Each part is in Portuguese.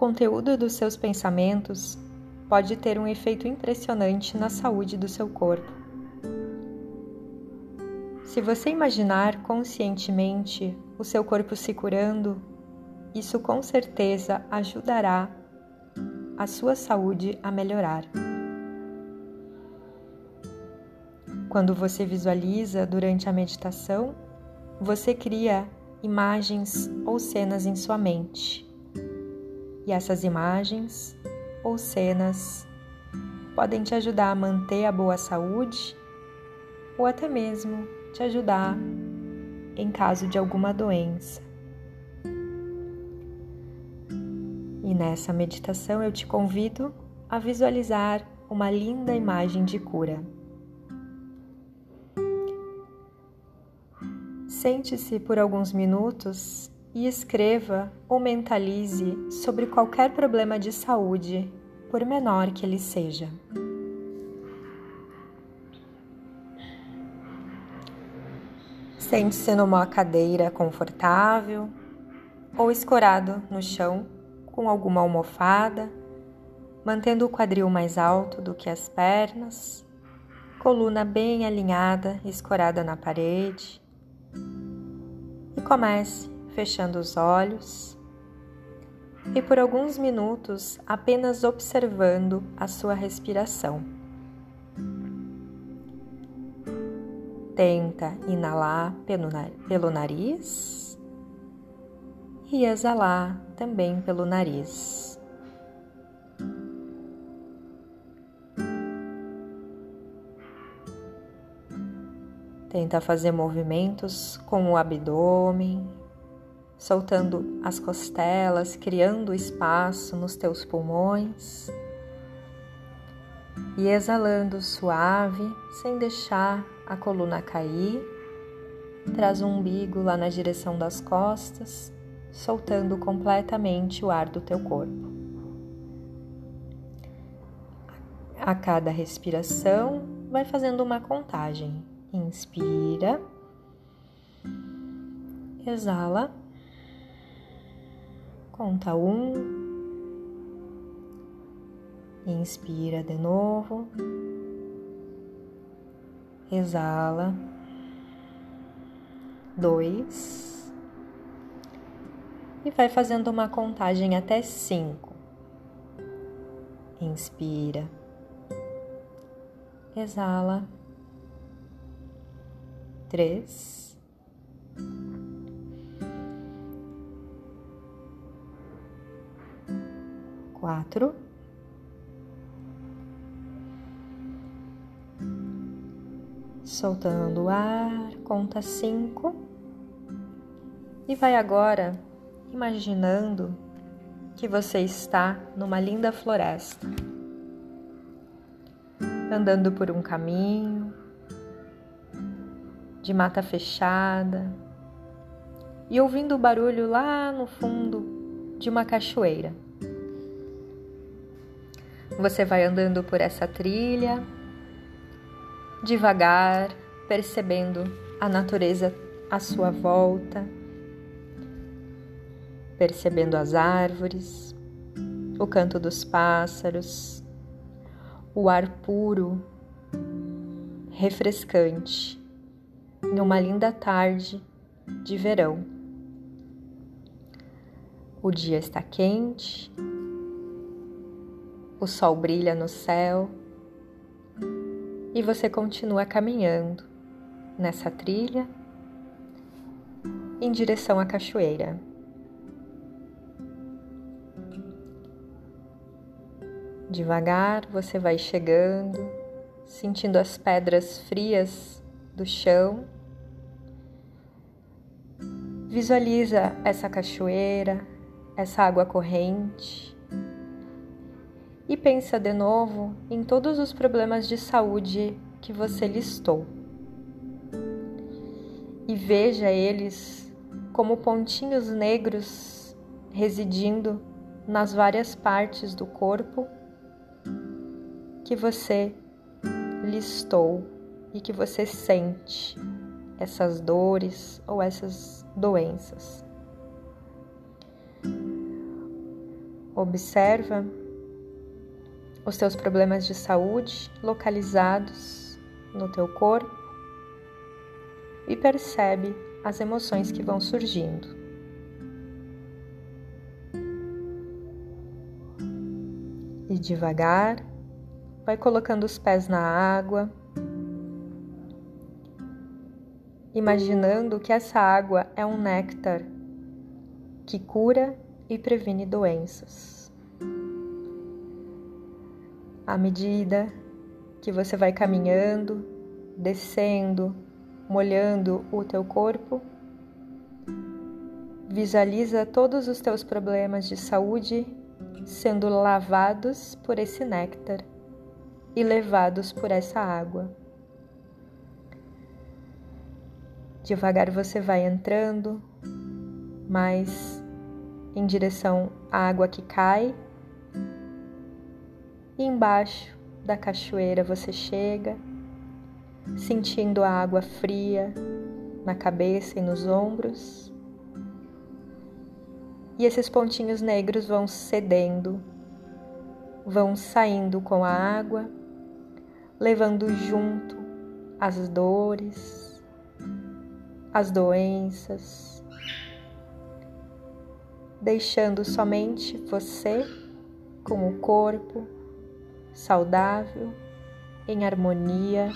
conteúdo dos seus pensamentos pode ter um efeito impressionante na saúde do seu corpo. Se você imaginar conscientemente o seu corpo se curando, isso com certeza ajudará a sua saúde a melhorar. Quando você visualiza durante a meditação, você cria imagens ou cenas em sua mente. E essas imagens ou cenas podem te ajudar a manter a boa saúde ou até mesmo te ajudar em caso de alguma doença. E nessa meditação eu te convido a visualizar uma linda imagem de cura. Sente-se por alguns minutos e escreva ou mentalize sobre qualquer problema de saúde, por menor que ele seja. Sente-se numa cadeira confortável ou escorado no chão com alguma almofada, mantendo o quadril mais alto do que as pernas, coluna bem alinhada, escorada na parede e comece fechando os olhos e por alguns minutos apenas observando a sua respiração. Tenta inalar pelo nariz e exalar também pelo nariz. Tenta fazer movimentos com o abdômen, soltando as costelas, criando espaço nos teus pulmões e exalando suave, sem deixar a coluna cair. Traz o umbigo lá na direção das costas, soltando completamente o ar do teu corpo. A cada respiração, vai fazendo uma contagem Inspira. Exala. Conta um. Inspira de novo. Exala. Dois. E vai fazendo uma contagem até cinco. Inspira. Exala três, quatro, soltando o ar, conta cinco. E vai agora imaginando que você está numa linda floresta, andando por um caminho de mata fechada e ouvindo o barulho lá no fundo de uma cachoeira. Você vai andando por essa trilha, devagar, percebendo a natureza à sua volta, percebendo as árvores, o canto dos pássaros, o ar puro, refrescante numa linda tarde de verão. O dia está quente, o sol brilha no céu e você continua caminhando nessa trilha em direção à cachoeira. Devagar você vai chegando, sentindo as pedras frias do chão. Visualiza essa cachoeira, essa água corrente e pensa de novo em todos os problemas de saúde que você listou. E veja eles como pontinhos negros residindo nas várias partes do corpo que você listou e que você sente essas dores ou essas doenças. Observa os teus problemas de saúde localizados no teu corpo e percebe as emoções que vão surgindo. E devagar, vai colocando os pés na água, imaginando que essa água é um néctar que cura e previne doenças. À medida que você vai caminhando, descendo, molhando o teu corpo, visualiza todos os teus problemas de saúde sendo lavados por esse néctar e levados por essa água. Devagar você vai entrando mais em direção à água que cai. E embaixo da cachoeira você chega, sentindo a água fria na cabeça e nos ombros. E esses pontinhos negros vão cedendo, vão saindo com a água, levando junto as dores, as doenças, deixando somente você com o corpo saudável, em harmonia,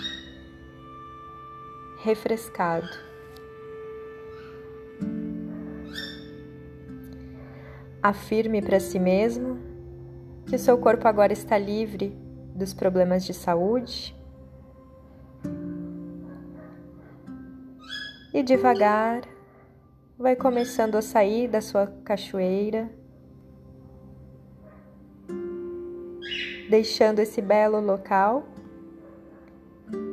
refrescado. Afirme para si mesmo que o seu corpo agora está livre dos problemas de saúde. E devagar vai começando a sair da sua cachoeira, deixando esse belo local,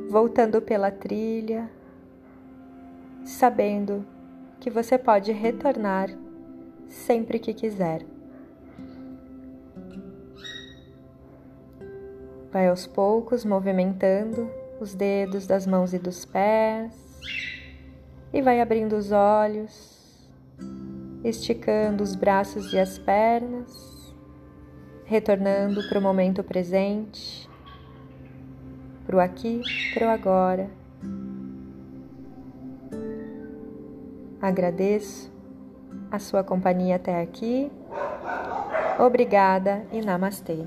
voltando pela trilha, sabendo que você pode retornar sempre que quiser. Vai aos poucos movimentando os dedos das mãos e dos pés e vai abrindo os olhos esticando os braços e as pernas, retornando para o momento presente, para o aqui, para o agora. Agradeço a sua companhia até aqui. Obrigada e namastê.